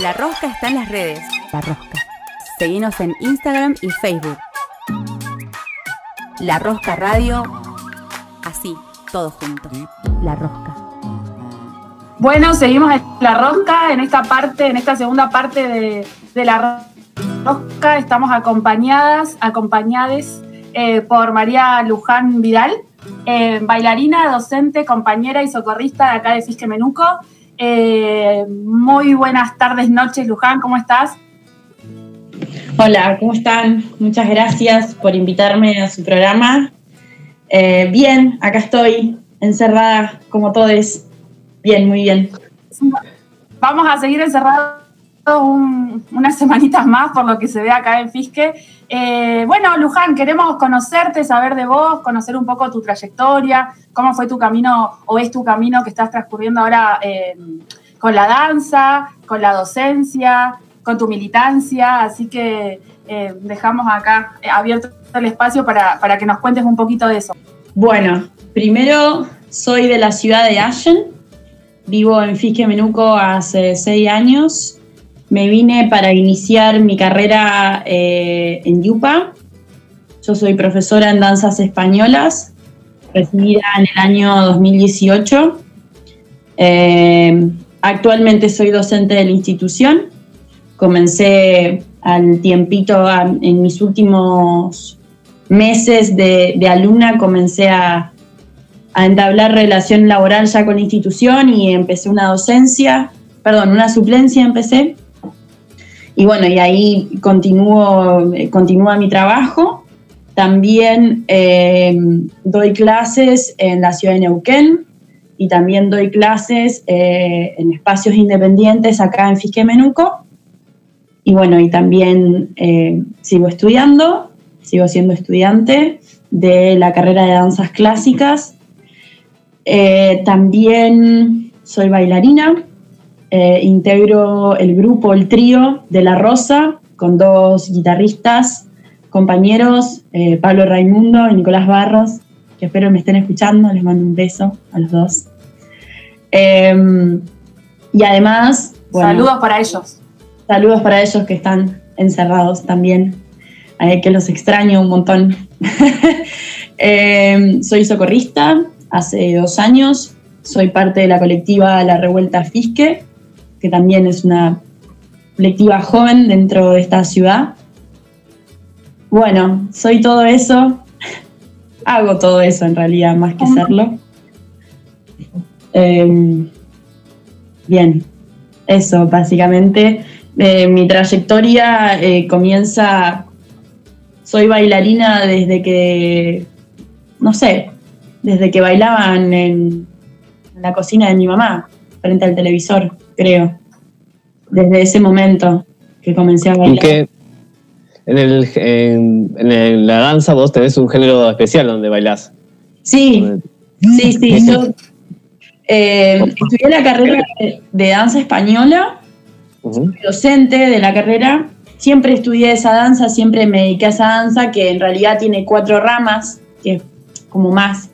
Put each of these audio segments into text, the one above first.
La Rosca está en las redes. La Rosca. Seguinos en Instagram y Facebook. La Rosca Radio. Así, todo junto. La Rosca. Bueno, seguimos en La Rosca, en esta parte, en esta segunda parte de, La Rosca. Estamos acompañadas, acompañades eh, por María Luján Vidal, eh, bailarina, docente, compañera y socorrista de acá de Menuco. Eh, muy buenas tardes, noches, Luján, ¿cómo estás? Hola, ¿cómo están? Muchas gracias por invitarme a su programa. bien, acá estoy, encerrada como todos. Bien, muy bien. Vamos a seguir encerrados unas semanitas más por lo que se ve acá en Fisque. Eh, bueno, Luján, queremos conocerte, saber de vos, conocer un poco tu trayectoria, cómo fue tu camino o es tu camino que estás transcurriendo ahora eh, con la danza, con la docencia, con tu militancia. Así que eh, dejamos acá abierto el espacio para, para que nos cuentes un poquito de eso. Bueno, primero soy de la ciudad de Ashen, vivo en Fisque Menuco hace seis años me vine para iniciar mi carrera eh, en Yupa. Yo soy profesora en danzas españolas, recibida en el año 2018. Eh, actualmente soy docente de la institución. Comencé al tiempito, en mis últimos meses de, alumna, comencé a, a entablar relación laboral ya con la institución y empecé una docencia, perdón, una suplencia empecé y bueno, y ahí continúo, continúa mi trabajo. También eh, doy clases en la ciudad de Neuquén y también doy clases eh, en espacios independientes acá en Fisque Menuco. Y bueno, y también eh, sigo estudiando, sigo siendo estudiante de la carrera de danzas clásicas. también soy bailarina, eh, integro el grupo, el trío de La Rosa, con dos guitarristas, compañeros, eh, Pablo Raimundo y Nicolás Barros, que espero me estén escuchando, les mando un beso a los dos. Em, y además... saludos para ellos. Saludos para ellos que están encerrados también, que los extraño un montón. Em, soy socorrista hace dos años, soy parte de la colectiva La Revuelta Fisque, que también es una colectiva joven dentro de esta ciudad. Bueno, soy todo eso, hago todo eso en realidad, más que serlo. Em, bien, eso básicamente. Eh, mi trayectoria eh, comienza, soy bailarina desde que, no sé, desde que bailaban en la cocina de mi mamá, frente al televisor creo, desde ese momento que comencé a bailar. en, el, en, la danza vos tenés un género especial donde bailás. Sí, sí, sí. Yo eh, estudié la carrera de, danza española, soy docente de la carrera. Siempre estudié esa danza, siempre me dediqué a esa danza que en realidad tiene cuatro ramas, que es como más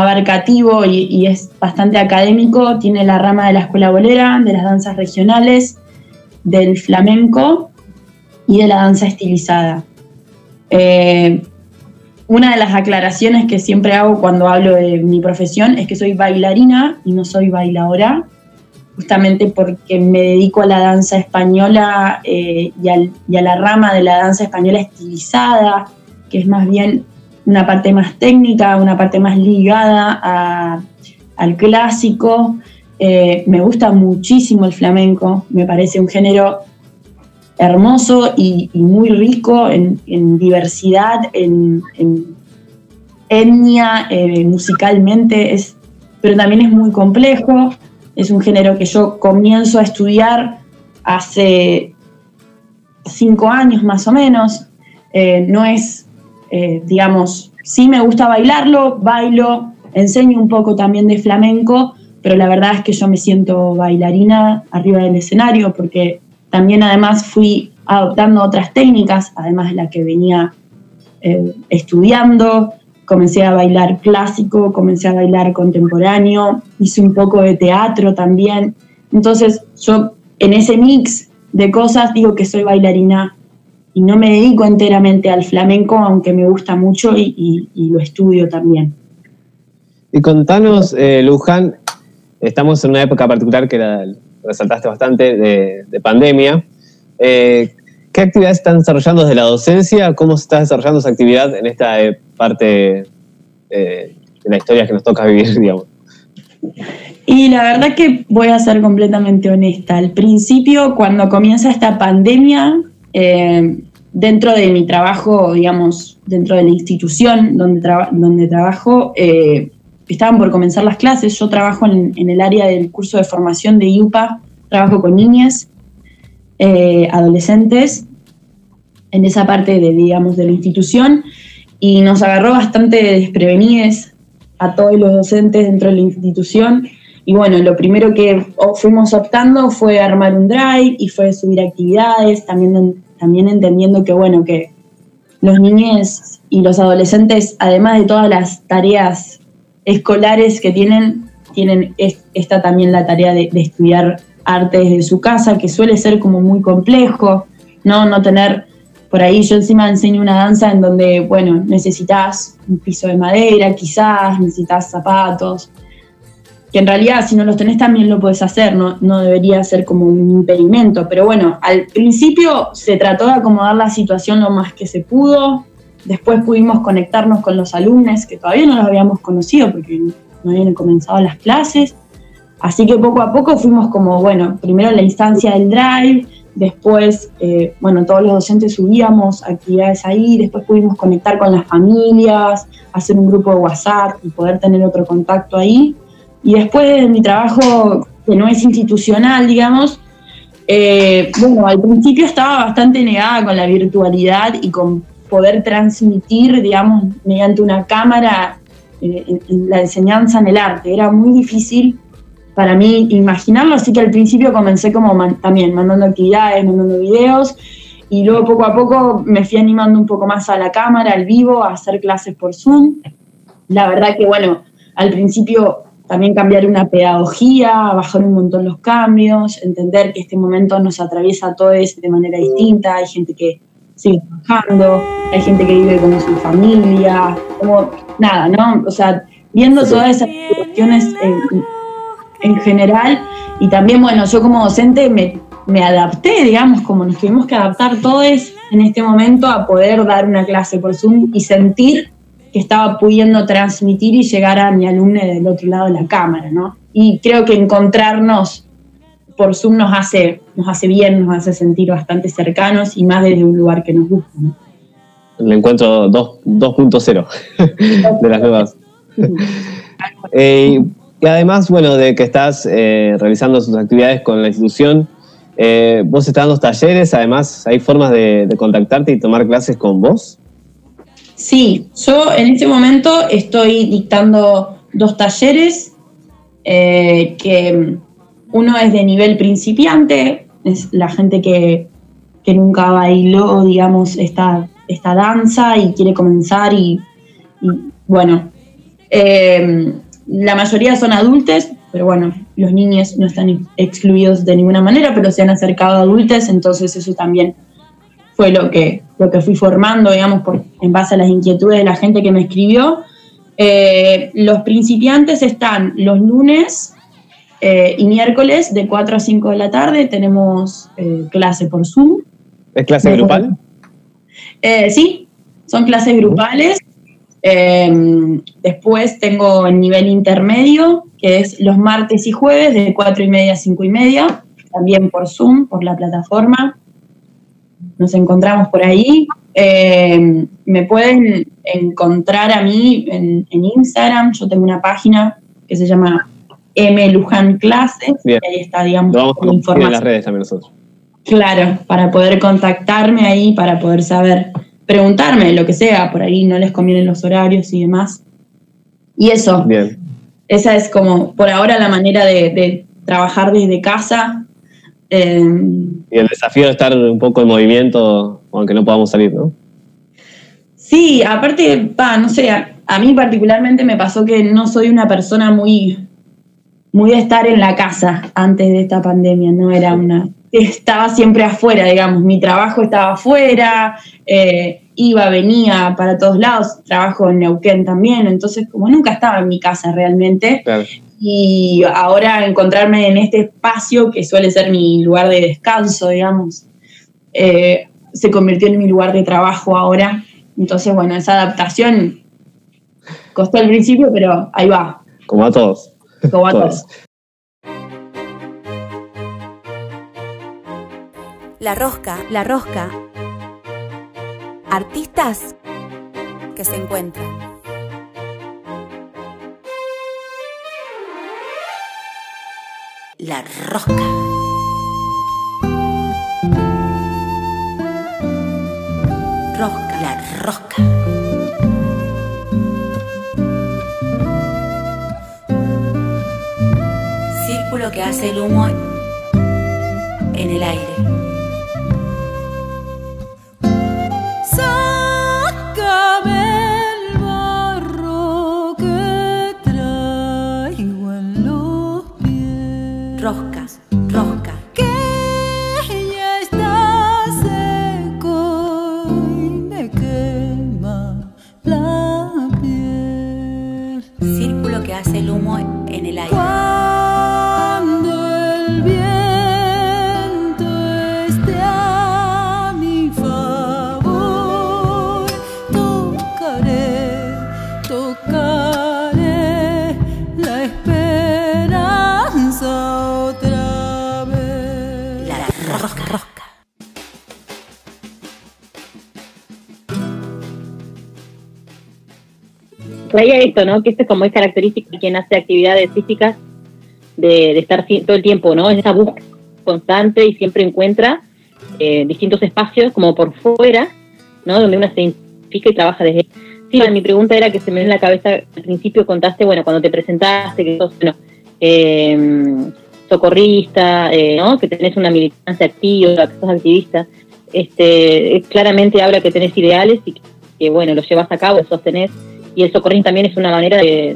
abarcativo y, es bastante académico. Tiene la rama de la escuela bolera, de las danzas regionales, del flamenco y de la danza estilizada. Eh, una de las aclaraciones que siempre hago cuando hablo de mi profesión es que soy bailarina y no soy bailadora, justamente porque me dedico a la danza española eh, y a la rama de la danza española estilizada, que es más bien una parte más técnica, una parte más ligada al clásico. Eh, me gusta muchísimo el flamenco, me parece un género hermoso y, muy rico en, diversidad, en, etnia, eh, musicalmente, es, pero también es muy complejo. Es un género que yo comienzo a estudiar hace cinco años más o menos. Eh, no es eh, digamos, sí me gusta bailarlo, bailo, enseño un poco también de flamenco, pero la verdad es que yo me siento bailarina arriba del escenario porque también además fui adoptando otras técnicas, además de la que venía eh, estudiando, comencé a bailar clásico, comencé a bailar contemporáneo, hice un poco de teatro también. Entonces yo en ese mix de cosas, digo que soy bailarina y no me dedico enteramente al flamenco, aunque me gusta mucho y, lo estudio también. Y contanos, eh, Luján, estamos en una época particular que la resaltaste bastante de, pandemia. Eh, ¿Qué actividades están desarrollando desde la docencia? ¿Cómo se está desarrollando esa actividad en esta eh, parte de la historia que nos toca vivir, digamos? Y la verdad que voy a ser completamente honesta. Al principio, cuando comienza esta pandemia, eh, dentro de mi trabajo, digamos, dentro de la institución donde, trabajo, eh, estaban por comenzar las clases. Yo trabajo en, el área del curso de formación de IUPA, trabajo con niñas, eh, adolescentes, en esa parte de, digamos, de la institución, y nos agarró bastante desprevenides a todos los docentes dentro de la institución y bueno, lo primero que fuimos optando fue armar un drive y fue subir actividades, también, también entendiendo que bueno, que los niños y los adolescentes, además de todas las tareas escolares que tienen, tienen esta también la tarea de, estudiar arte desde su casa, que suele ser como muy complejo, ¿no? No tener, por ahí yo encima enseño una danza en donde, bueno, necesitas un piso de madera, quizás, necesitas zapatos, que en realidad si no los tenés también lo puedes hacer, no, no debería ser como un impedimento, pero bueno, al principio se trató de acomodar la situación lo más que se pudo, después pudimos conectarnos con los alumnos que todavía no los habíamos conocido porque no habían comenzado las clases, así que poco a poco fuimos como, bueno, primero la instancia del drive, después, eh, bueno, todos los docentes subíamos actividades ahí, después pudimos conectar con las familias, hacer un grupo de WhatsApp y poder tener otro contacto ahí. Y después de mi trabajo, que no es institucional, digamos, eh, bueno, al principio estaba bastante negada con la virtualidad y con poder transmitir, digamos, mediante una cámara eh, la enseñanza en el arte. Era muy difícil para mí imaginarlo, así que al principio comencé como también mandando actividades, mandando videos, y luego poco a poco me fui animando un poco más a la cámara, al vivo, a hacer clases por Zoom. La verdad que, bueno, al principio también cambiar una pedagogía, bajar un montón los cambios, entender que este momento nos atraviesa a todos de manera distinta, hay gente que sigue trabajando, hay gente que vive con su familia, como nada, ¿no? O sea, viendo todas esas cuestiones en, general. Y también, bueno, yo como docente me, me adapté, digamos, como nos tuvimos que adaptar todos en este momento a poder dar una clase por Zoom y sentir que estaba pudiendo transmitir y llegar a mi alumno del otro lado de la cámara, ¿no? Y creo que encontrarnos por Zoom nos hace, nos hace bien, nos hace sentir bastante cercanos y más desde un lugar que nos gusta. ¿no? El encuentro 2.0 de las nuevas. Eh, y además, bueno, de que estás eh, realizando sus actividades con la institución, eh, vos estás dando talleres, además hay formas de contactarte y tomar clases con vos. Sí, yo en este momento estoy dictando dos talleres, eh, que uno es de nivel principiante, es la gente que, nunca bailó, digamos, esta, esta danza y quiere comenzar y, bueno, eh, la mayoría son adultos, pero bueno, los niños no están excluidos de ninguna manera, pero se han acercado a adultos, entonces eso también fue lo que, lo que fui formando, digamos, por, en base a las inquietudes de la gente que me escribió. Eh, los principiantes están los lunes eh, y miércoles de 4 a 5 de la tarde. Tenemos eh, clase por Zoom. ¿Es clase grupal? sí, son clases grupales. después tengo el nivel intermedio, que es los martes y jueves de 4 y media a 5 y media, también por Zoom, por la plataforma nos encontramos por ahí. Eh, me pueden encontrar a mí en, Instagram, yo tengo una página que se llama M Luján Clases, ahí está, digamos, la información. en las redes también nosotros. Claro, para poder contactarme ahí, para poder saber, preguntarme lo que sea, por ahí no les convienen los horarios y demás. Y eso, Bien. esa es como por ahora la manera de trabajar desde casa, Em, y el desafío de estar un poco en movimiento, aunque no podamos salir, ¿no? Sí, aparte, pa, no sé, a, mí particularmente me pasó que no soy una persona muy, muy de estar en la casa antes de esta pandemia, no era una, estaba siempre afuera, digamos, mi trabajo estaba afuera, eh, iba, venía para todos lados, trabajo en Neuquén también, entonces como nunca estaba en mi casa realmente. Y ahora encontrarme en este espacio que suele ser mi lugar de descanso, digamos, eh, se convirtió en mi lugar de trabajo ahora. Entonces, bueno, esa adaptación costó al principio, pero ahí va. Como a todos. Como a todos. La rosca, la rosca. Artistas que se encuentran. La rosca. Rosca, la rosca. Círculo que hace el humo en el aire. Traía esto, ¿no? Que esto es como es característica de quien hace actividades físicas, de, estar todo el tiempo, ¿no? Es esa búsqueda constante y siempre encuentra eh, distintos espacios como por fuera, ¿no? Donde uno se identifica y trabaja desde... Sí, mi pregunta era que se me en la cabeza, al principio contaste, bueno, cuando te presentaste, que sos, bueno, em, socorrista, eh, ¿no? Que tenés una militancia activa, que sos activista. Este, claramente habla que tenés ideales y que, bueno, los llevas a cabo, sostenés y el socorrismo también es una manera de,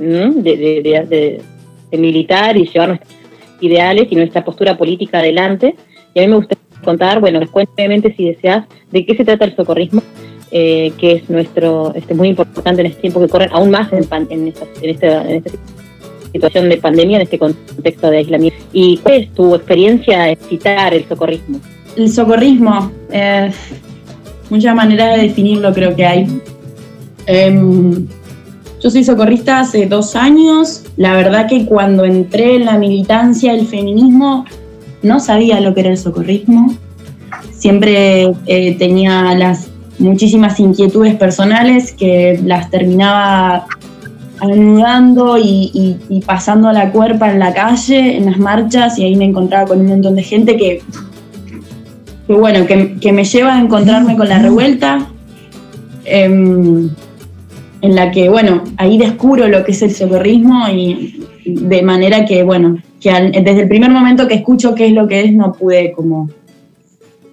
de, militar y llevar nuestros ideales y nuestra postura política adelante. Y a mí me gustaría contar, bueno, les cuento brevemente si deseas, de qué se trata el socorrismo, eh, que es nuestro, este, muy importante en este tiempo que corren, aún más en, en, esta, en, esta, situación de pandemia, en este contexto de aislamiento. ¿Y cuál es tu experiencia de citar el socorrismo? El socorrismo, eh, muchas maneras de definirlo creo que hay. Em, yo soy socorrista hace dos años. La verdad que cuando entré en la militancia del feminismo no sabía lo que era el socorrismo. Siempre eh, tenía las muchísimas inquietudes personales que las terminaba anudando y, pasando a la cuerpa en la calle, en las marchas, y ahí me encontraba con un montón de gente que, que bueno, que, me lleva a encontrarme con la revuelta. Em, en la que, bueno, ahí descubro lo que es el socorrismo y de manera que, bueno, que desde el primer momento que escucho qué es lo que es, no pude como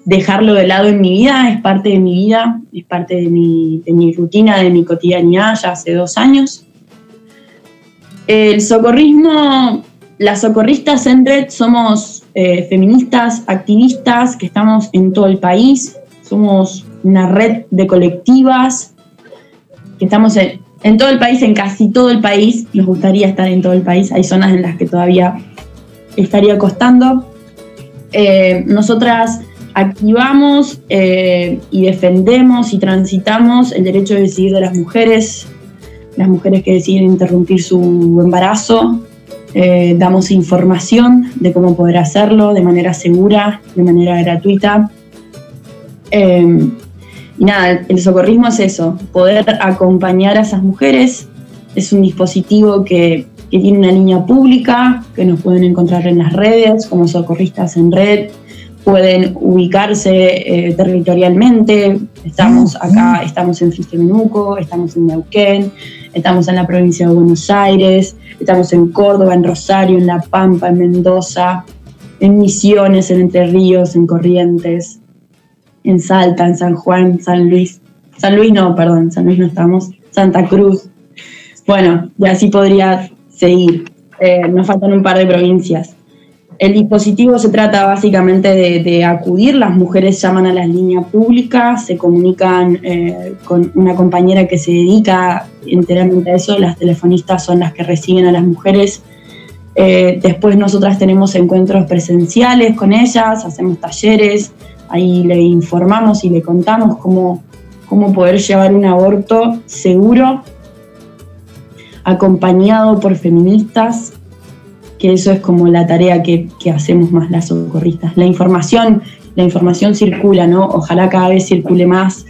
dejarlo de lado en mi vida, es parte de mi vida, es parte de mi, rutina, de mi cotidianidad ya hace dos años. El socorrismo, las socorristas en red somos eh, feministas, activistas que estamos en todo el país, somos una red de colectivas que estamos en, todo el país, en casi todo el país, nos gustaría estar en todo el país, hay zonas en las que todavía estaría costando. Eh, nosotras activamos eh, y defendemos y transitamos el derecho de decidir de las mujeres, las mujeres que deciden interrumpir su embarazo. Eh, damos información de cómo poder hacerlo de manera segura, de manera gratuita. Y nada, el socorrismo es eso, poder acompañar a esas mujeres. Es un dispositivo que, tiene una línea pública, que nos pueden encontrar en las redes como socorristas en red, pueden ubicarse eh, territorialmente. Estamos acá, estamos en Menuco, estamos en Neuquén, estamos en la provincia de Buenos Aires, estamos en Córdoba, en Rosario, en La Pampa, en Mendoza, en Misiones, en Entre Ríos, en Corrientes en Salta, en San Juan, San Luis. San Luis no, perdón, San Luis no estamos. Santa Cruz. Bueno, y así podría seguir. Eh, nos faltan un par de provincias. El dispositivo se trata básicamente de, acudir, las mujeres llaman a las líneas públicas, se comunican eh, con una compañera que se dedica enteramente a eso, las telefonistas son las que reciben a las mujeres. Eh, después nosotras tenemos encuentros presenciales con ellas, hacemos talleres, ahí le informamos y le contamos cómo, cómo poder llevar un aborto seguro, acompañado por feministas que eso es como la tarea que, hacemos más las socorristas. La información, la información circula, ¿no? Ojalá cada vez circule más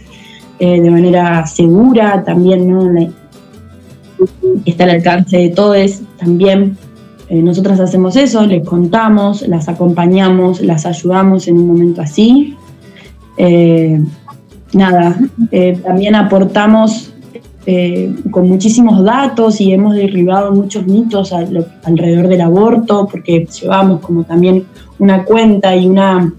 eh, de manera segura, también, ¿no? está al alcance de todos, también. Eh, nosotras hacemos eso, les contamos, las acompañamos, las ayudamos en un momento así. Eh, nada, también aportamos eh, con muchísimos datos y hemos derribado muchos mitos alrededor del aborto, porque llevamos como también una cuenta y una,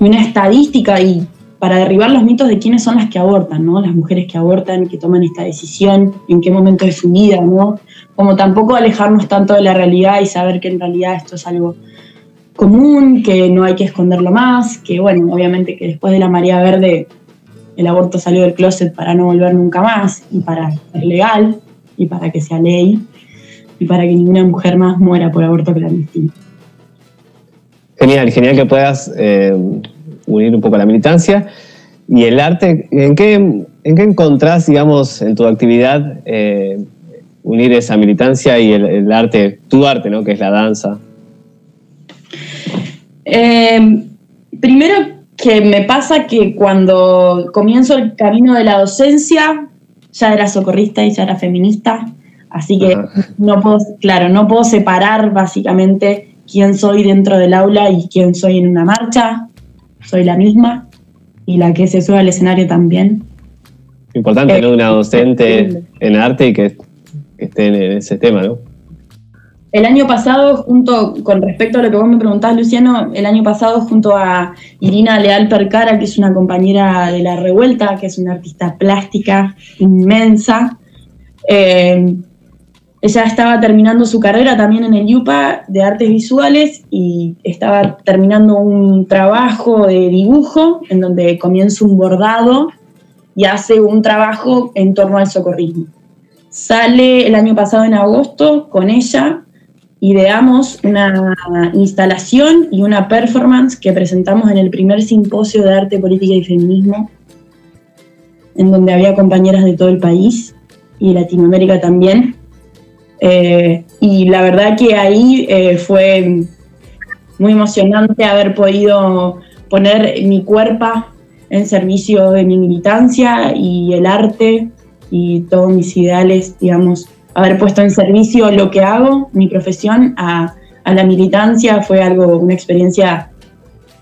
una estadística y para derribar los mitos de quiénes son las que abortan, ¿no? Las mujeres que abortan, que toman esta decisión, en qué momento de su vida, ¿no? Como tampoco alejarnos tanto de la realidad y saber que en realidad esto es algo común, que no hay que esconderlo más, que bueno, obviamente que después de la María Verde el aborto salió del closet para no volver nunca más y para ser legal y para que sea ley y para que ninguna mujer más muera por aborto clandestino. Genial, genial que puedas eh, unir un poco la militancia y el arte. ¿En qué, en qué encontrás, digamos, en tu actividad eh, unir esa militancia y el, arte, tu arte, ¿no? Que es la danza. Eh, primero que me pasa que cuando comienzo el camino de la docencia, ya era socorrista y ya era feminista, así que no puedo, claro, no puedo separar básicamente quién soy dentro del aula y quién soy en una marcha, soy la misma y la que se sube al escenario también. Importante, ¿no? Una docente en arte y que, que esté en ese tema, ¿no? El año pasado, junto con respecto a lo que vos me preguntás, Luciano, el año pasado junto a Irina Leal Percara, que es una compañera de La Revuelta, que es una artista plástica inmensa, eh, ella estaba terminando su carrera también en el IUPA de artes visuales y estaba terminando un trabajo de dibujo en donde comienza un bordado y hace un trabajo en torno al socorrismo. Sale el año pasado en agosto con ella ideamos una instalación y una performance que presentamos en el primer simposio de arte, política y feminismo, en donde había compañeras de todo el país y Latinoamérica también. Eh, y la verdad que ahí eh, fue muy emocionante haber podido poner mi cuerpo en servicio de mi militancia y el arte y todos mis ideales, digamos, haber puesto en servicio lo que hago, mi profesión, a, la militancia. Fue algo, una experiencia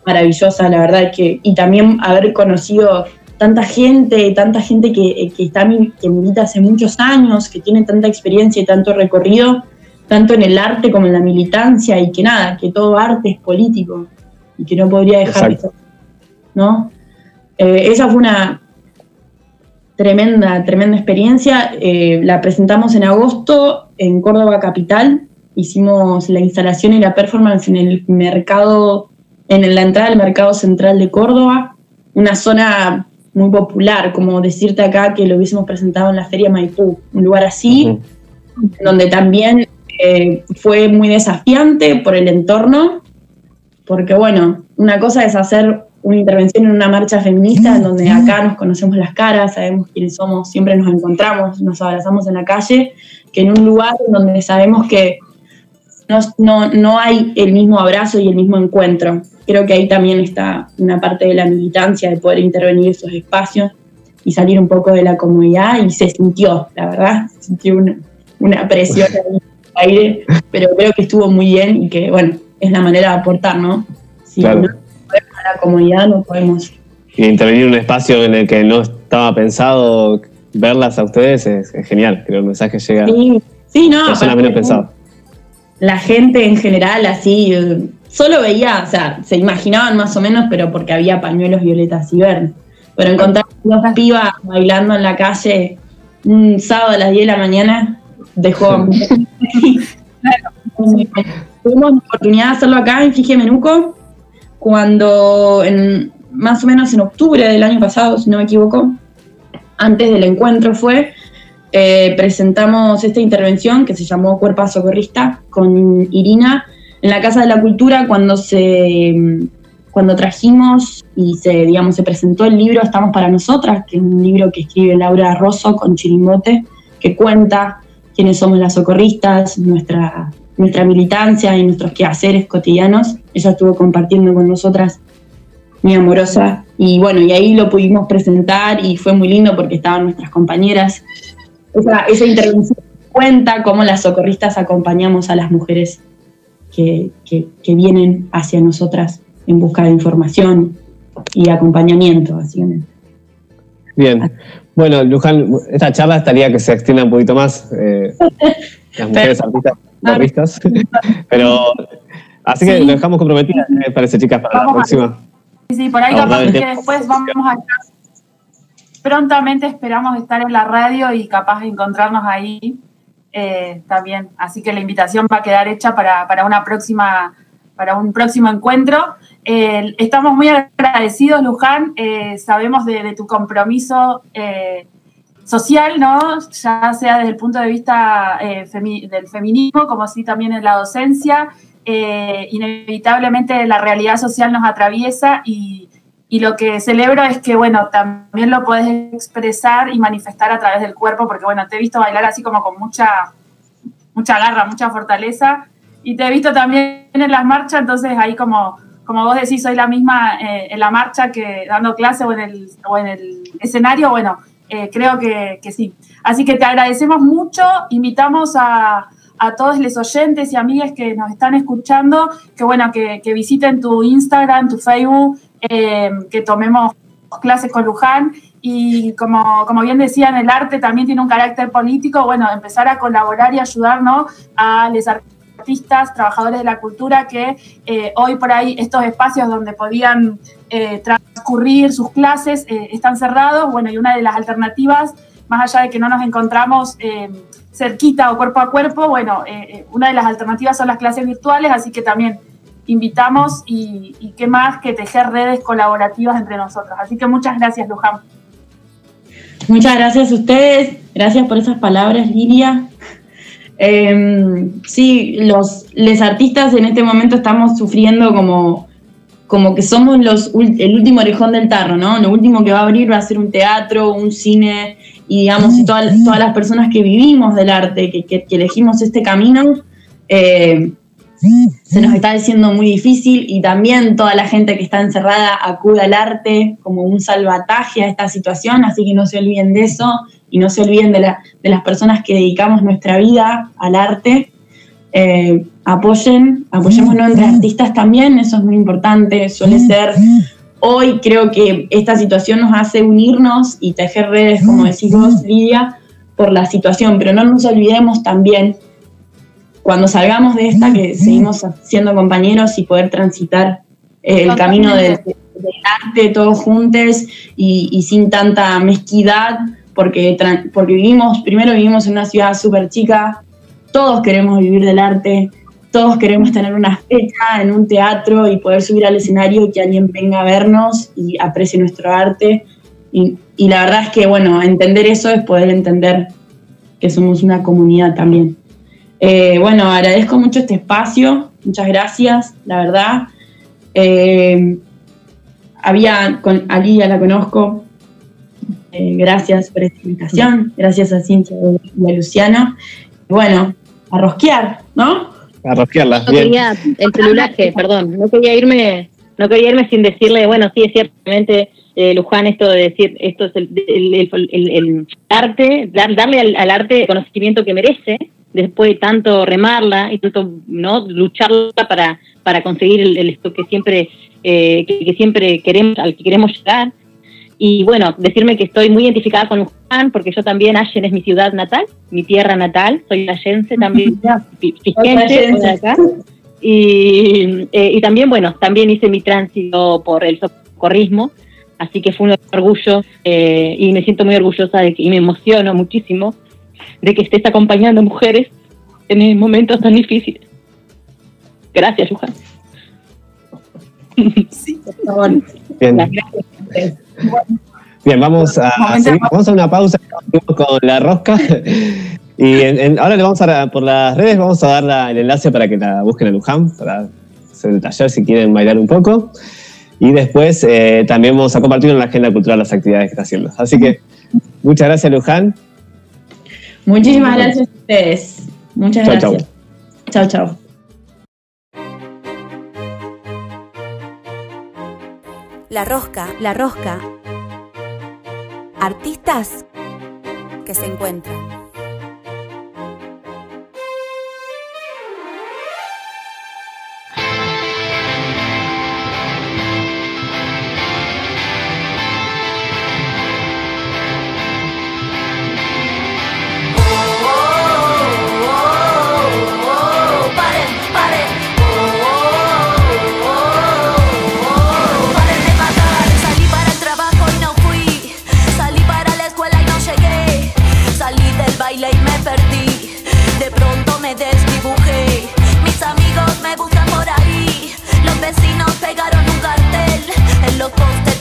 maravillosa, la verdad, que, y también haber conocido tanta gente, tanta gente que, está, que milita hace muchos años, que tiene tanta experiencia y tanto recorrido, tanto en el arte como en la militancia, y que nada, que todo arte es político, y que no podría dejar eso, ¿no? Eh, esa fue una, tremenda, tremenda experiencia. Eh, la presentamos en agosto en Córdoba Capital. Hicimos la instalación y la performance en el mercado, en la entrada del mercado central de Córdoba, una zona muy popular, como decirte acá que lo hubiésemos presentado en la Feria Maipú, un lugar así, donde también eh, fue muy desafiante por el entorno, porque bueno, una cosa es hacer una intervención en una marcha feminista en donde acá nos conocemos las caras, sabemos quiénes somos, siempre nos encontramos, nos abrazamos en la calle, que en un lugar donde sabemos que no, no, hay el mismo abrazo y el mismo encuentro. Creo que ahí también está una parte de la militancia, de poder intervenir en esos espacios y salir un poco de la comunidad y se sintió, la verdad, se sintió una, presión en el aire, pero creo que estuvo muy bien y que, bueno, es la manera de aportar, ¿no? claro a la comunidad no podemos. Y intervenir en un espacio en el que no estaba pensado verlas a ustedes es, genial, creo que el mensaje llega sí, sí, no, menos pensado. La gente en general así, solo veía, o sea, se imaginaban más o menos, pero porque había pañuelos violetas y verdes. Pero encontrar dos pibas bailando en la calle un sábado a las 10 de la mañana dejó... tuvimos la oportunidad de hacerlo acá en Fije Menuco, cuando en, más o menos en octubre del año pasado, si no me equivoco, antes del encuentro fue, eh, presentamos esta intervención que se llamó Cuerpo Socorrista con Irina en la Casa de la Cultura cuando se cuando trajimos y se digamos se presentó el libro Estamos para nosotras, que es un libro que escribe Laura Rosso con Chirimbote, que cuenta quiénes somos las socorristas, nuestra nuestra militancia y nuestros quehaceres cotidianos. Ella estuvo compartiendo con nosotras muy amorosa y bueno, y ahí lo pudimos presentar y fue muy lindo porque estaban nuestras compañeras esa, intervención cuenta cómo las socorristas acompañamos a las mujeres que, vienen hacia nosotras en busca de información y acompañamiento, básicamente. Bien. Bueno, Luján, esta charla estaría que se extienda un poquito más. Eh, las mujeres artistas, pero así que lo dejamos comprometidas, me parece, chicas, para la próxima. sí, por ahí capaz que después vamos a prontamente esperamos estar en la radio y capaz de encontrarnos ahí eh, también. Así que la invitación va a quedar hecha para, una próxima, para un próximo encuentro. Eh, estamos muy agradecidos, Luján. Eh, sabemos de, tu compromiso social, ¿no? Ya sea desde el punto de vista del feminismo, como así también en la docencia. inevitablemente la realidad social nos atraviesa y y lo que celebro es que, bueno, también lo puedes expresar y manifestar a través del cuerpo, porque, bueno, te he visto bailar así como con mucha, mucha garra, mucha fortaleza, y te he visto también en las marchas, entonces ahí como, como vos decís, soy la misma eh, en la marcha que dando clase o en el, o en el escenario, bueno, eh, creo que, que, sí. Así que te agradecemos mucho, invitamos a, a todos los oyentes y amigas que nos están escuchando, que bueno, que, que visiten tu Instagram, tu Facebook, eh, que tomemos clases con Luján. Y como, como bien decían, el arte también tiene un carácter político, bueno, empezar a colaborar y ayudarnos a los artistas, trabajadores de la cultura que eh, hoy por ahí estos espacios donde podían eh, transcurrir sus clases están cerrados, bueno, y una de las alternativas, más allá de que no nos encontramos cerquita o cuerpo a cuerpo, bueno, una de las alternativas son las clases virtuales, así que también invitamos y, qué más que tejer redes colaborativas entre nosotros. Así que muchas gracias, Luján. Muchas gracias a ustedes, gracias por esas palabras, Lidia. Em, sí, los les artistas en este momento estamos sufriendo como, como que somos los, el último orejón del tarro, ¿no? Lo último que va a abrir va a ser un teatro, un cine, y digamos, todas, todas las personas que vivimos del arte, que, que, elegimos este camino, eh, se nos está haciendo muy difícil y también toda la gente que está encerrada acude al arte como un salvataje a esta situación, así que no se olviden de eso y no se olviden de, las personas que dedicamos nuestra vida al arte. Eh, apoyen, apoyémonos entre artistas también, eso es muy importante, suele ser hoy creo que esta situación nos hace unirnos y tejer redes, como decís vos, Lidia, por la situación, pero no nos olvidemos también cuando salgamos de esta, que seguimos siendo compañeros y poder transitar eh, el camino del, arte todos juntos y, sin tanta mezquidad, porque, porque vivimos, primero vivimos en una ciudad súper chica, todos queremos vivir del arte, todos queremos tener una fecha en un teatro y poder subir al escenario y que alguien venga a vernos y aprecie nuestro arte. Y, y la verdad es que, bueno, entender eso es poder entender que somos una comunidad también. Eh, bueno, agradezco mucho este espacio, muchas gracias, la verdad. Eh, había, con Alía la conozco, eh, gracias por esta invitación, gracias a Cintia y a Luciano. Bueno, a rosquear, ¿no? A rosquearla. No quería, el celulaje, perdón, no quería irme, no quería irme sin decirle, bueno, sí, es ciertamente, Luján, esto de decir, esto es el, arte, darle al, al, arte el conocimiento que merece, después de tanto remarla y tanto no lucharla para, para conseguir el, esto que siempre eh, que, siempre queremos al que queremos llegar. Y bueno decirme que estoy muy identificada con Luján porque yo también Allen es mi ciudad natal mi tierra natal soy allense también acá. Y, eh, y también bueno también hice mi tránsito por el socorrismo así que fue un orgullo eh, y me siento muy orgullosa de que y me emociono muchísimo de que estés acompañando mujeres en momentos tan difíciles. Gracias, Luján. Sí, por favor. Bien. Gracias. Bien, vamos a, seguir, vamos a una pausa con la rosca. Y en- en- ahora le vamos a por las redes vamos a dar la- el enlace para que la busquen a Luján, para hacer el taller si quieren bailar un poco. Y después eh, también vamos a compartir en la agenda cultural las actividades que está haciendo. Así que muchas gracias, Luján. Muchísimas gracias a ustedes. Muchas Chau, gracias. Chao, chao. La rosca, la rosca. Artistas que se encuentran.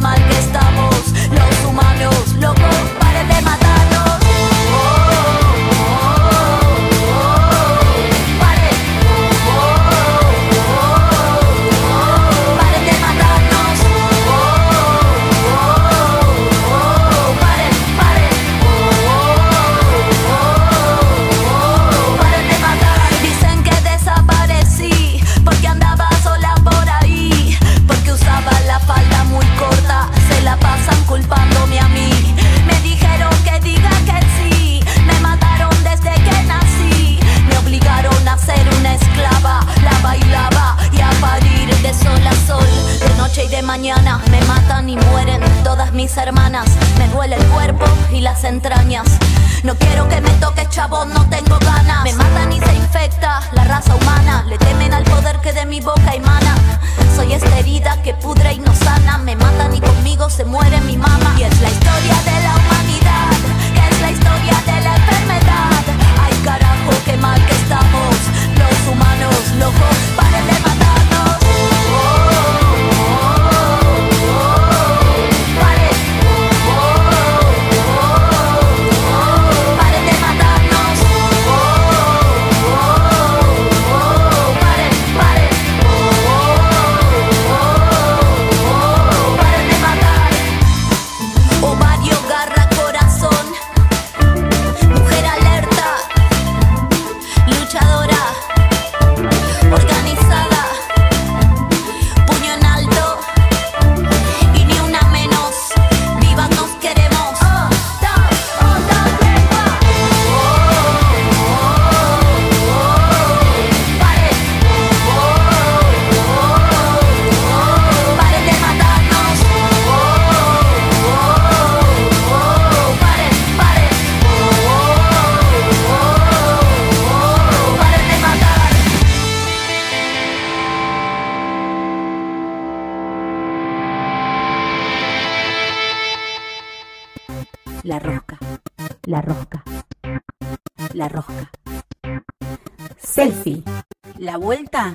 Mal que estamos. Los humanos, locos, paren de matarnos.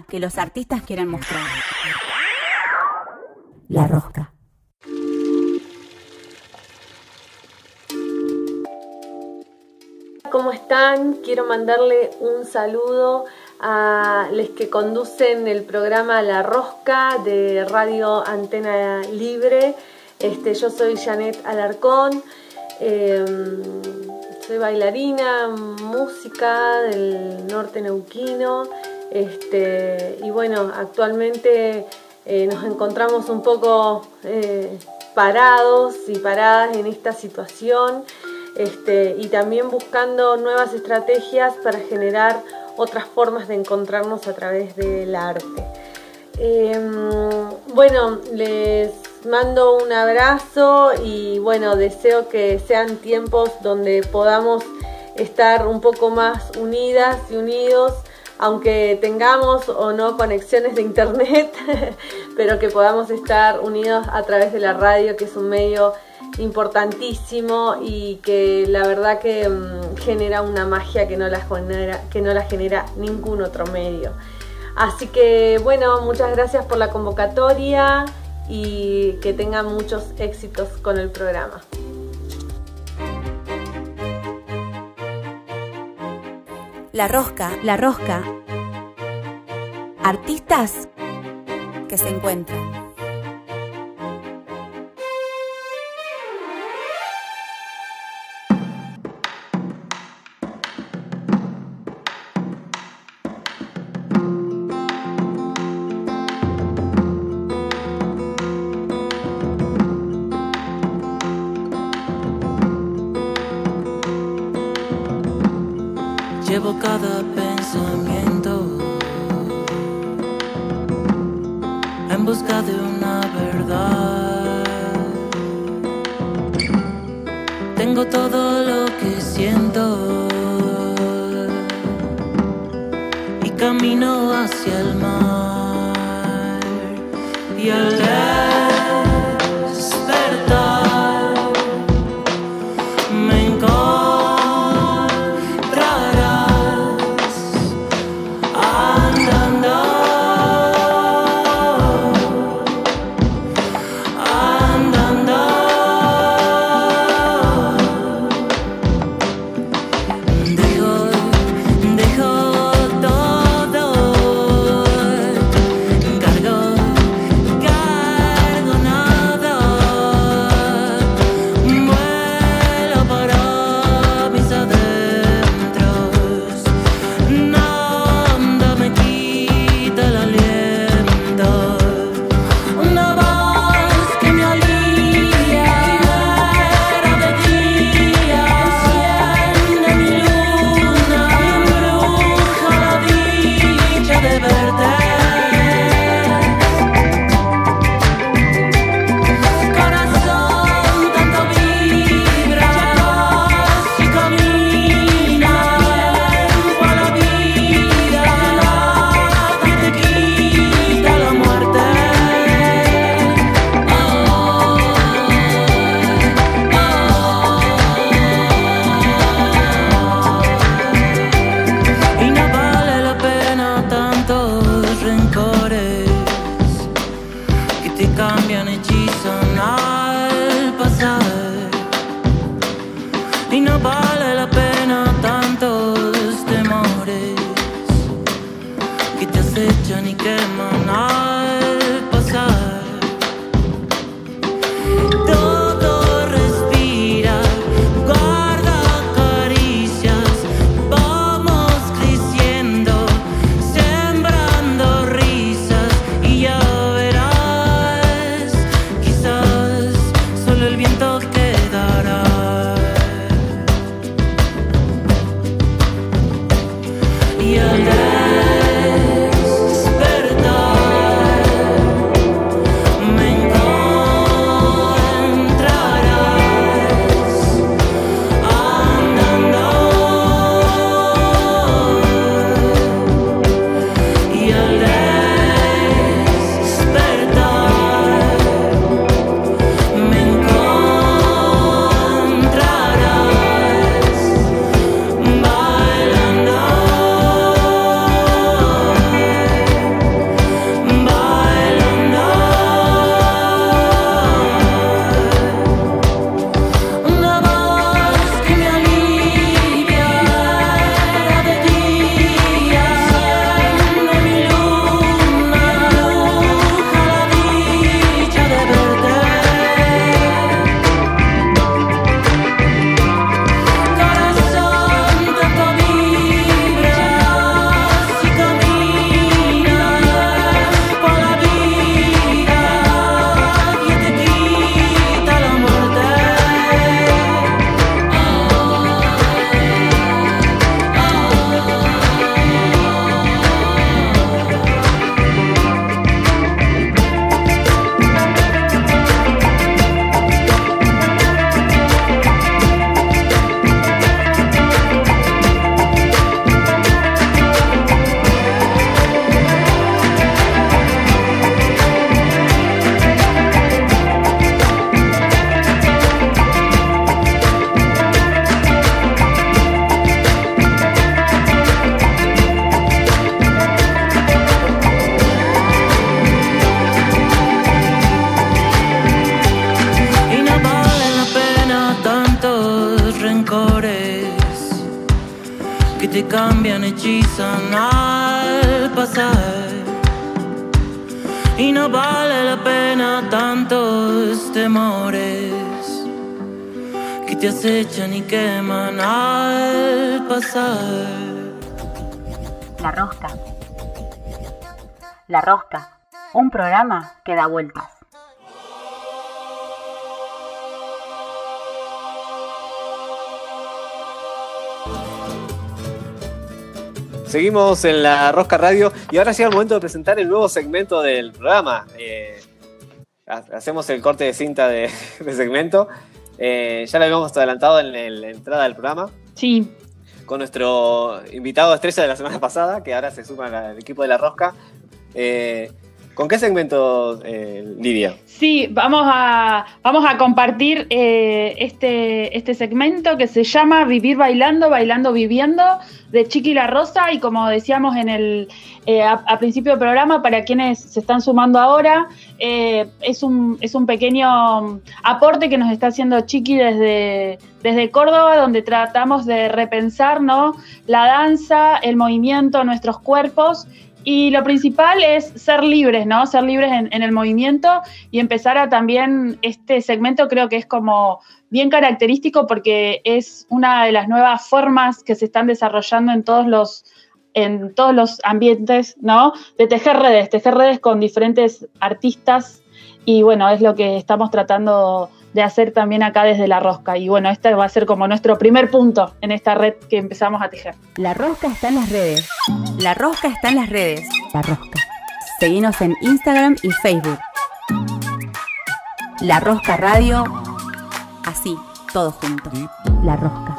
Que los artistas quieren mostrar. La rosca. ¿Cómo están? Quiero mandarle un saludo a los que conducen el programa La Rosca de Radio Antena Libre. Este, yo soy Janet Alarcón, eh, soy bailarina, música del norte neuquino. Este, y bueno, actualmente eh, nos encontramos un poco eh, parados y paradas en esta situación este, y también buscando nuevas estrategias para generar otras formas de encontrarnos a través del arte. Em, bueno, les mando un abrazo y bueno, deseo que sean tiempos donde podamos estar un poco más unidas y unidos, aunque tengamos o no conexiones de internet, pero que podamos estar unidos a través de la radio, que es un medio importantísimo y que la verdad que mm, genera una magia que no, la genera, que no la genera ningún otro medio. Así que bueno, muchas gracias por la convocatoria y que tengan muchos éxitos con el programa. La rosca, la rosca. Artistas que se encuentran. Pasar. La Rosca. La Rosca, un programa que da vueltas. Seguimos en la Rosca Radio y ahora llega el momento de presentar el nuevo segmento del programa. Eh, ha- hacemos el corte de cinta de, de segmento. Eh, ya lo habíamos adelantado en el- la entrada del programa Sí, con nuestro invitado estrella de la semana pasada, que ahora se suma al equipo de la Rosca. Eh, ¿Con qué segmento, eh, Lidia? Sí, vamos a, vamos a compartir eh, este, este segmento que se llama Vivir Bailando, Bailando Viviendo, de Chiqui La Rosa. Y como decíamos en el eh, a, principio del programa, para quienes se están sumando ahora, eh, es, un, es un pequeño aporte que nos está haciendo Chiqui desde, desde Córdoba, donde tratamos de repensar ¿no? la danza, el movimiento, nuestros cuerpos. Y lo principal es ser libres, ¿no? Ser libres en, el movimiento y empezar a también, este segmento creo que es como bien característico porque es una de las nuevas formas que se están desarrollando en todos los en todos los ambientes, ¿no? De tejer redes, tejer redes con diferentes artistas y bueno, es lo que estamos tratando de hacer también acá desde La Rosca. Y bueno, este va a ser como nuestro primer punto en esta red que empezamos a tejer. La Rosca está en las redes. La Rosca está en las redes. La Rosca. Seguinos en Instagram y Facebook. La Rosca Radio. Así, todo junto. La Rosca.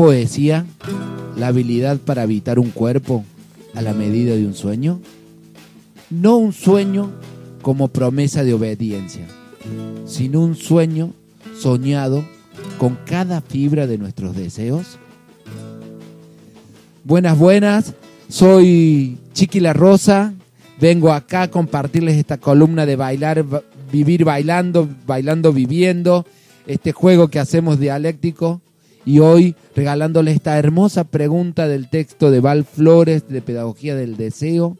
Poesía la habilidad para habitar un cuerpo a la medida de un sueño? No un sueño como promesa de obediencia, sino un sueño soñado con cada fibra de nuestros deseos. Buenas, buenas, soy Chiqui La Rosa, vengo acá a compartirles esta columna de bailar, ba- vivir bailando, bailando viviendo, este juego que hacemos dialéctico y hoy regalándoles esta hermosa pregunta del texto de Val Flores de Pedagogía del Deseo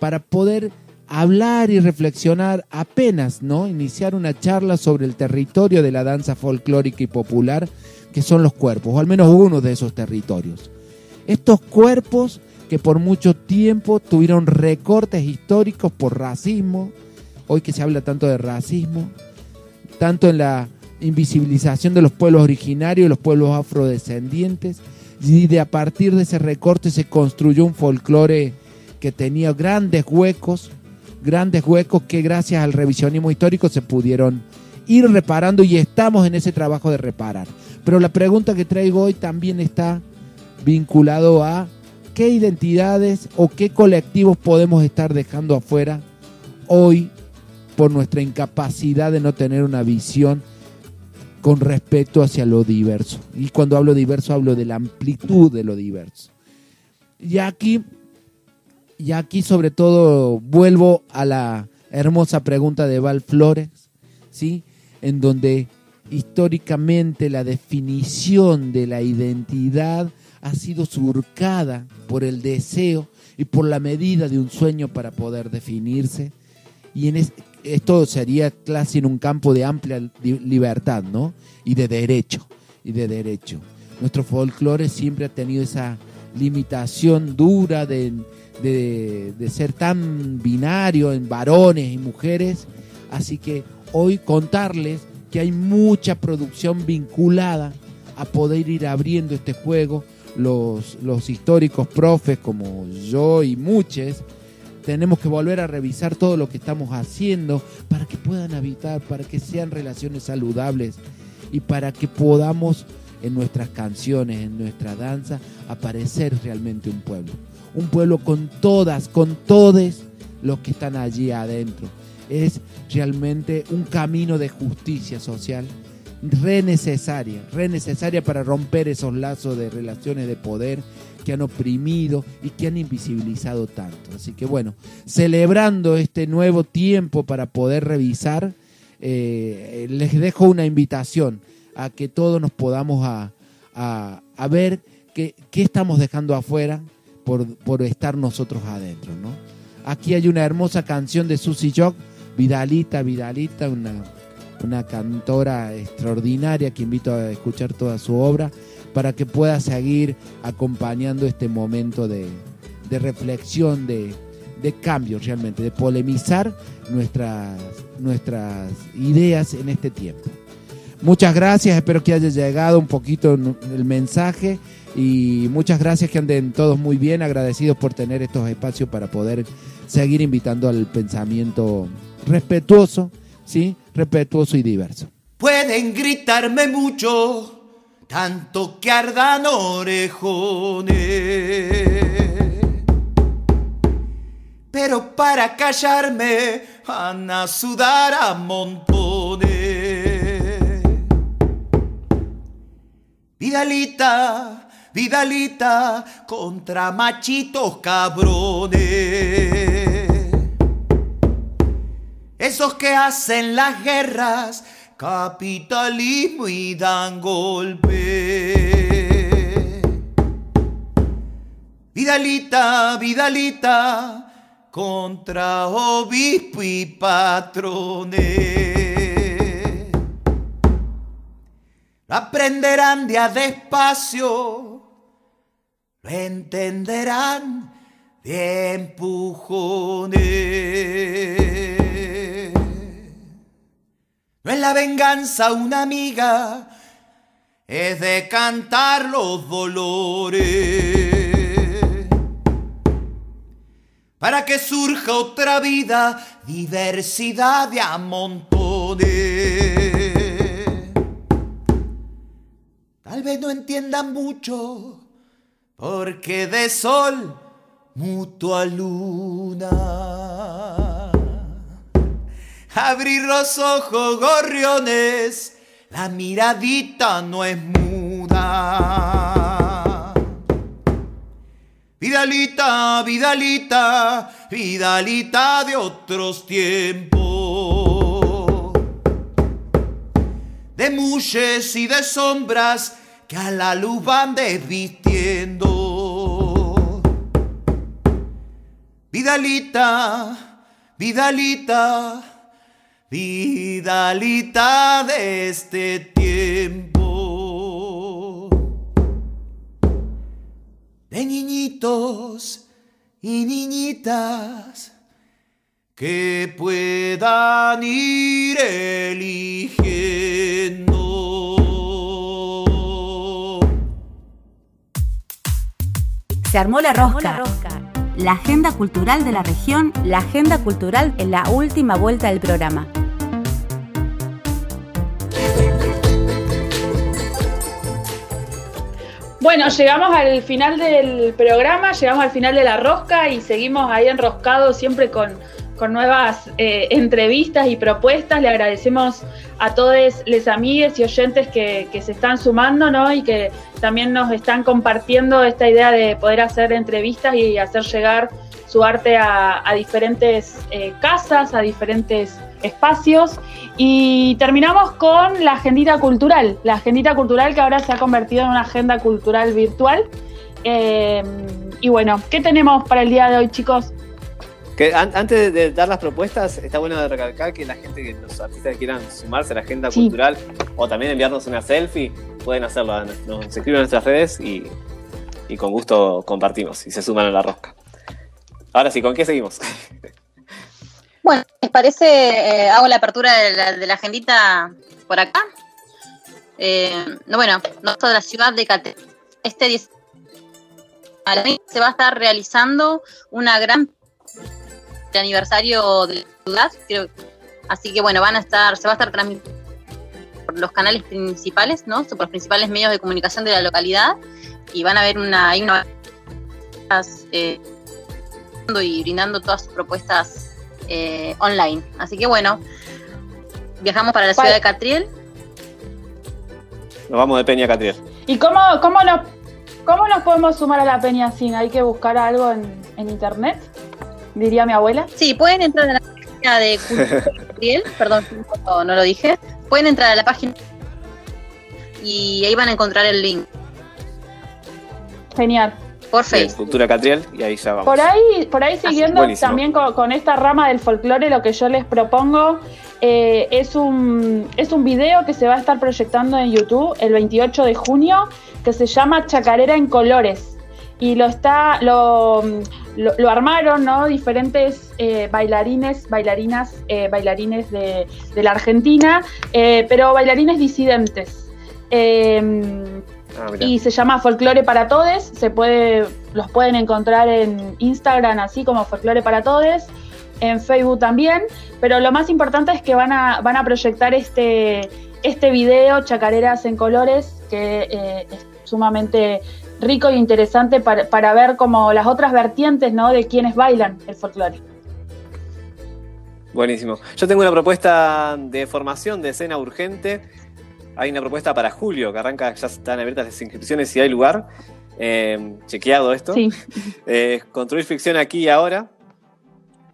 para poder hablar y reflexionar apenas, ¿no? Iniciar una charla sobre el territorio de la danza folclórica y popular que son los cuerpos, o al menos uno de esos territorios. Estos cuerpos que por mucho tiempo tuvieron recortes históricos por racismo, hoy que se habla tanto de racismo, tanto en la invisibilización de los pueblos originarios los pueblos afrodescendientes, y de a partir de ese recorte se construyó un folclore que tenía grandes huecos, grandes huecos que gracias al revisionismo histórico se pudieron ir reparando y estamos en ese trabajo de reparar. Pero la pregunta que traigo hoy también está vinculado a qué identidades o qué colectivos podemos estar dejando afuera hoy por nuestra incapacidad de no tener una visión con respecto hacia lo diverso. Y cuando hablo diverso hablo de la amplitud de lo diverso. Y aquí, y aquí sobre todo vuelvo a la hermosa pregunta de Val Flores, ¿sí? En donde históricamente la definición de la identidad ha sido surcada por el deseo y por la medida de un sueño para poder definirse. Y en esto sería casi en un campo de amplia li- libertad, ¿no? Y de derecho, y de derecho. Nuestro folclore siempre ha tenido esa limitación dura de, de- de ser tan binario en varones y mujeres. Así que hoy contarles que hay mucha producción vinculada a poder ir abriendo este juego. Los, los históricos profes como yo y muchos tenemos que volver a revisar todo lo que estamos haciendo para que puedan habitar, para que sean relaciones saludables y para que podamos en nuestras canciones, en nuestra danza, aparecer realmente un pueblo. Un pueblo con todas, con todos los que están allí adentro. Es realmente un camino de justicia social re necesaria, re necesaria para romper esos lazos de relaciones de poder que han oprimido y que han invisibilizado tanto. Así que bueno, celebrando este nuevo tiempo para poder revisar, eh, les dejo una invitación a que todos nos podamos a, a- ver qué, qué estamos dejando afuera por, por estar nosotros adentro. ¿no? Aquí hay una hermosa canción de Susy Jock, Vidalita, Vidalita, una, una cantora extraordinaria que invito a escuchar toda su obra para que pueda seguir acompañando este momento de, de reflexión, de, de cambio realmente, de polemizar nuestras, nuestras ideas en este tiempo. Muchas gracias, espero que haya llegado un poquito el mensaje y muchas gracias que anden todos muy bien, agradecidos por tener estos espacios para poder seguir invitando al pensamiento respetuoso, ¿sí? Respetuoso y diverso. Pueden gritarme mucho, tanto que ardan orejones. Pero para callarme van a sudar a montones. Vidalita, Vidalita, contra machitos cabrones. Esos que hacen las guerras, capitalismo y dan golpe. Vidalita, Vidalita, contra obispo y patrones. Aprenderán de a despacio, lo entenderán de empujones. No es la venganza una amiga, es de cantar los dolores. Para que surja otra vida, diversidad de a montones. Tal vez no entiendan mucho, porque de sol muto a luna. Abrir los ojos, gorriones, la miradita no es muda. Vidalita, Vidalita, Vidalita de otros tiempos. De muches y de sombras que a la luz van desvistiendo. Vidalita, Vidalita, Vidalita de este tiempo. De niñitos y niñitas que puedan ir eligiendo. Se armó la rosca. La agenda cultural de la región, la agenda cultural en la última vuelta del programa. Bueno, llegamos al final del programa, llegamos al final de la rosca y seguimos ahí enroscados siempre con, con nuevas eh, entrevistas y propuestas. Le agradecemos a todos los amigues y oyentes que, que se están sumando ¿no? y que también nos están compartiendo esta idea de poder hacer entrevistas y hacer llegar su arte a, a diferentes eh, casas, a diferentes espacios. Y terminamos con la agendita cultural, la agendita cultural que ahora se ha convertido en una agenda cultural virtual. Eh, y bueno, ¿qué tenemos para el día de hoy, chicos? Que an- antes de, dar las propuestas, está bueno de recalcar que la gente, que los artistas que quieran sumarse a la agenda Sí. cultural o también enviarnos una selfie, pueden hacerlo. Nos escriben en nuestras redes y, y con gusto compartimos y se suman a la rosca. Ahora sí, ¿con qué seguimos? Bueno, ¿les parece? eh, hago la apertura de la, de la agendita por acá. Eh, no, bueno, nosotros de la ciudad de Cate. Este 10 se va a estar realizando una gran aniversario de la ciudad, creo. Así que bueno, van a estar, se va a estar transmitiendo por los canales principales, ¿no? Por los principales medios de comunicación de la localidad y van a ver una, hay una eh, y brindando todas sus propuestas eh, online. Así que bueno, viajamos para la ciudad de Catriel. Nos vamos de Peña a Catriel. ¿Y cómo, cómo, nos, ¿Cómo nos podemos sumar a la Peña Sin? ¿Hay que buscar algo en, en internet? Diría mi abuela. Sí, pueden entrar a la página de Cultura Catriel, perdón, no, no lo dije. Pueden entrar a la página y ahí van a encontrar el link Genial. Por Facebook. Cultura Catriel y ahí ya vamos. Por ahí, por ahí siguiendo buenísimo. también con, con esta rama del folclore, lo que yo les propongo eh, es, un, es un video que se va a estar proyectando en YouTube el 28 de junio, que se llama Chacarera en Colores. Y lo está, lo, lo, lo armaron, ¿no? Diferentes eh, bailarines, bailarinas, eh, bailarines de, de la Argentina, eh, pero bailarines disidentes. Ah, y se llama Folclore para Todes. Se puede, los pueden encontrar en Instagram así como Folclore para Todes, en Facebook también. Pero lo más importante es que van a, van a proyectar este, este video, Chacareras en Colores, que eh, es sumamente rico e interesante para, para ver como las otras vertientes ¿no? de quienes bailan el folclore. Buenísimo. Yo tengo una propuesta de formación de escena urgente. Hay una propuesta para julio, que arranca, ya están abiertas las inscripciones si hay lugar. Eh, chequeado esto. Sí. Eh, construir ficción aquí y ahora.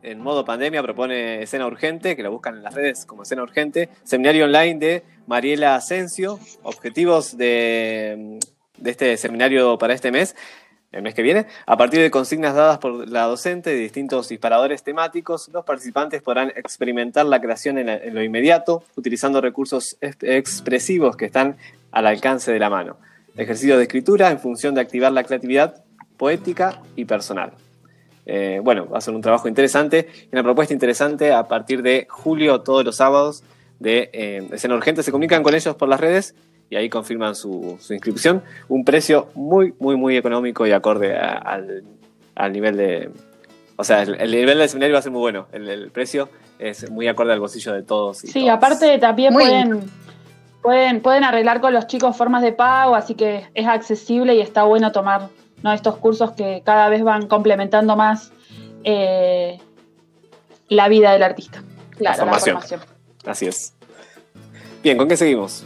En modo pandemia propone escena urgente, que lo buscan en las redes como escena urgente. Seminario online de Mariela Asensio. Objetivos de, de este seminario para este mes, el mes que viene. A partir de consignas dadas por la docente de distintos disparadores temáticos, los participantes podrán experimentar la creación en, lo inmediato, utilizando recursos ex- expresivos que están al alcance de la mano. Ejercicio de escritura en función de activar la creatividad poética y personal. Eh, bueno, va a ser un trabajo interesante una propuesta interesante a partir de julio, todos los sábados de eh, Escena Urgente. Se comunican con ellos por las redes y ahí confirman su, su inscripción. Un precio muy, muy, muy económico y acorde a- al, al nivel de. O sea, el, el nivel del seminario va a ser muy bueno. El, el precio es muy acorde al bolsillo de todos. y Sí, todas. aparte también Muy pueden, pueden, pueden arreglar con los chicos formas de pago, así que es accesible y está bueno tomar ¿no? estos cursos que cada vez van complementando más eh, la vida del artista. Claro, la formación. formación. Así es. Bien, ¿con qué seguimos?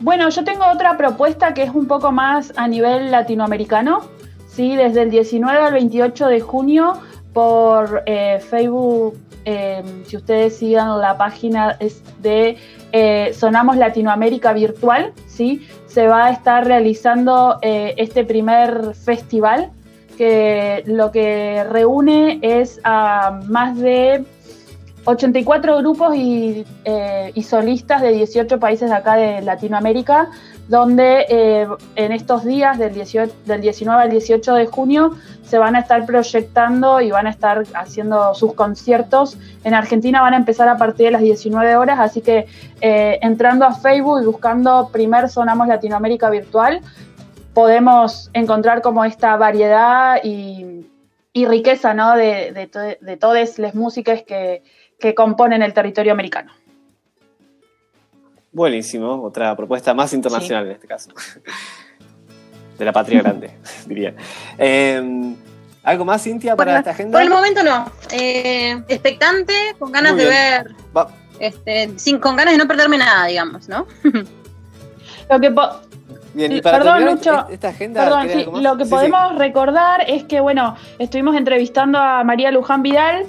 Bueno, yo tengo otra propuesta que es un poco más a nivel latinoamericano, ¿sí? desde el 19 al 28 de junio por eh, Facebook, eh, si ustedes sigan la página de eh, Sonamos Latinoamérica Virtual, ¿sí? se va a estar realizando este primer festival que lo que reúne es a más de 84 grupos y, eh, solistas de 18 países de acá de Latinoamérica, donde eh, en estos días del, 18 del 19 al 18 de junio se van a estar proyectando y van a estar haciendo sus conciertos. En Argentina van a empezar a partir de las 19 horas, así que eh, entrando a Facebook y buscando Primer Sonamos Latinoamérica Virtual, podemos encontrar como esta variedad y, riqueza ¿no? de todas las músicas que, que componen el territorio americano. Buenísimo, otra propuesta más internacional en este caso. De la patria grande, diría. Eh, ¿Algo más, Cintia, para Bueno, esta agenda? Por el momento no. Eh, expectante, con ganas de ver, Va- este, sin, con ganas de no perderme nada, digamos, ¿no? Lo que Bien, y para Perdón, terminar Lucho. esta agenda, Perdón, ¿querés sí, lo que Sí, sí. podemos recordar es que, bueno, estuvimos entrevistando a María Luján Vidal,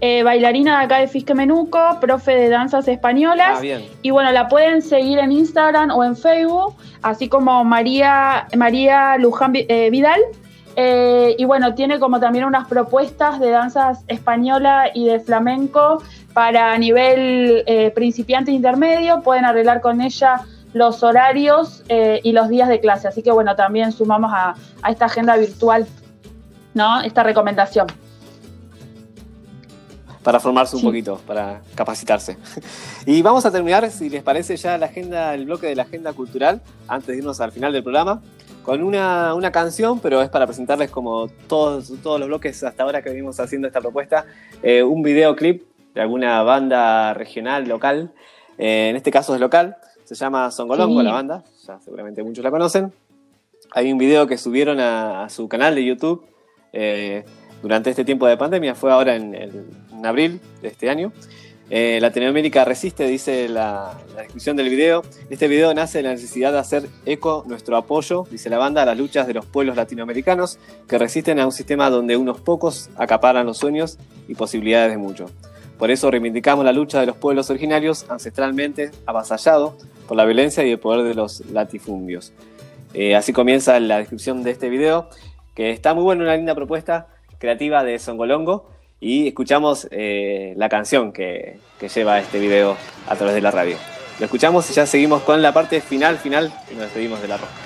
eh, bailarina de acá de Fisque Menuco, profe de danzas españolas. Ah, bien. Y bueno, la pueden seguir en Instagram o en Facebook, así como María, María Luján eh, Vidal. Eh, y bueno, tiene como también unas propuestas de danzas española y de flamenco para nivel principiante e intermedio. Pueden arreglar con ella los horarios y los días de clase. Así que bueno, también sumamos a, a esta agenda virtual, ¿no? Esta recomendación. Para formarse un Sí. poquito, para capacitarse. Y vamos a terminar, si les parece, ya la agenda, el bloque de la agenda cultural, antes de irnos al final del programa, con una, una canción, pero es para presentarles como todos, todos los bloques hasta ahora que venimos haciendo esta propuesta, eh, un videoclip de alguna banda regional, local, eh, en este caso es local, se llama Songolongo Sí. la banda, ya seguramente muchos la conocen. Hay un video que subieron a, a su canal de YouTube eh, durante este tiempo de pandemia, fue ahora en, abril de este año. Eh, Latinoamérica resiste, dice la, la descripción del video. Este video nace de la necesidad de hacer eco nuestro apoyo, dice la banda, a las luchas de los pueblos latinoamericanos que resisten a un sistema donde unos pocos acaparan los sueños y posibilidades de muchos. Por eso reivindicamos la lucha de los pueblos originarios ancestralmente avasallados por la violencia y el poder de los latifundios. Eh, así comienza la descripción de este video, que está muy bueno, una linda propuesta creativa de Songolongo. Y escuchamos eh, la canción que, que lleva este video a través de la radio. Lo escuchamos y ya seguimos con la parte final, final, y nos despedimos de la roca.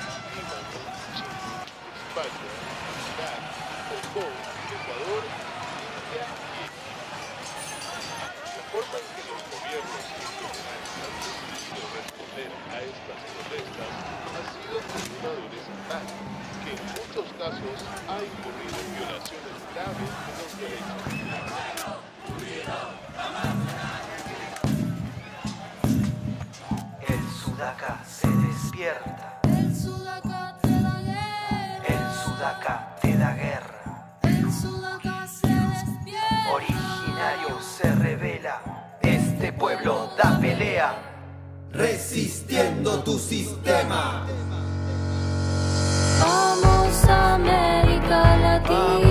Resistiendo tu sistema. Vamos América Latina.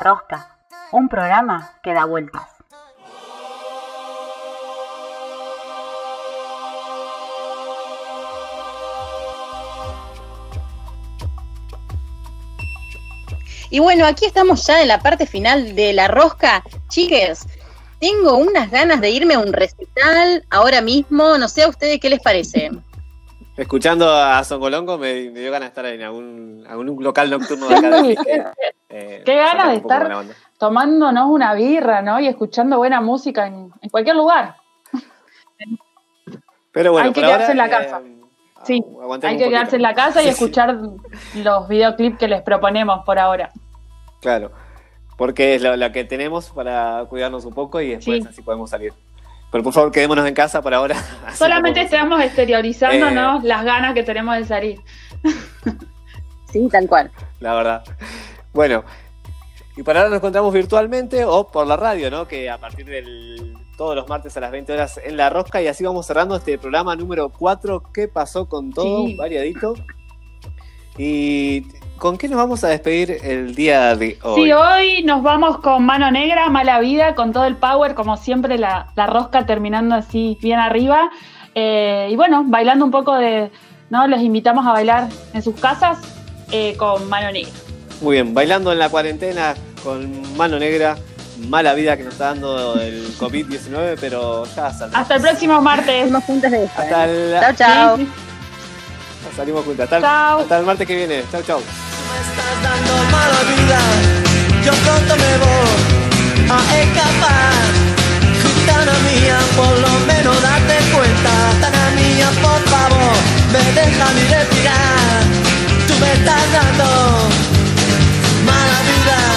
Rosca, un programa que da vueltas. Y bueno, aquí estamos ya en la parte final de la rosca. Chiques, tengo unas ganas de irme a un recital ahora mismo. No sé a ustedes qué les parece. Escuchando a Songolongo me, me dio ganas de estar en algún, algún local nocturno de acá de Fisque. Eh, Qué ganas de estar tomándonos una birra, ¿no? Y escuchando buena música en, en cualquier lugar. Pero bueno, hay que quedarse ahora, en la eh, casa. Sí, aguantemos hay que quedarse en la casa y Sí, sí. escuchar los videoclips que les proponemos por ahora. Claro, porque es lo, lo que tenemos para cuidarnos un poco y después Sí. así podemos salir. Pero por favor, quedémonos en casa por ahora. Solamente estamos exteriorizándonos Eh. las ganas que tenemos de salir. Sí, tal cual. La verdad. Bueno, y para ahora nos encontramos virtualmente o por la radio, ¿no? Que a partir del todos los martes a las 20 horas en La Rosca y así vamos cerrando este programa número 4. ¿Qué pasó con todo? Sí. Variadito. ¿Y con qué nos vamos a despedir el día de hoy? Sí, hoy nos vamos con Mano Negra, Mala Vida, con todo el power, como siempre, la, la rosca terminando así bien arriba. Eh, y bueno, bailando un poco de. ¿no? Les invitamos a bailar en sus casas eh, con Mano Negra. Muy bien, bailando en la cuarentena con mano negra, mala vida que nos está dando el COVID-19, pero ya saldremos. Hasta el próximo martes. juntas de esta. Hasta el, Chao, chao. Sí. Salimos juntas. Hasta, el- Chao. hasta el martes que viene. Chau, chau. estás dando mala vida. Yo pronto me voy a escapar. Gitana mía, por lo menos date cuenta. Gitana mía, por favor, me deja mi respirar. Tú me estás dando mala vida.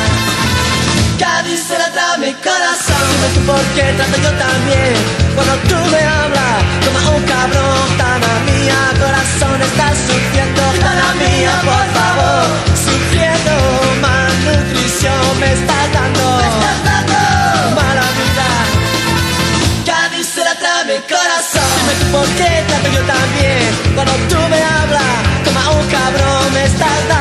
La trae mi corazón. Dime tú por qué trato yo también. Cuando tú me hablas, como un cabrón. Tana mía, corazón, estás sufriendo. Tana mía, por favor, sufriendo. Malnutrición me estás dando. Mala vida. Cádiz trae mi corazón. Dime tú por qué trato yo también. Cuando tú me hablas, como un cabrón, me estás dando.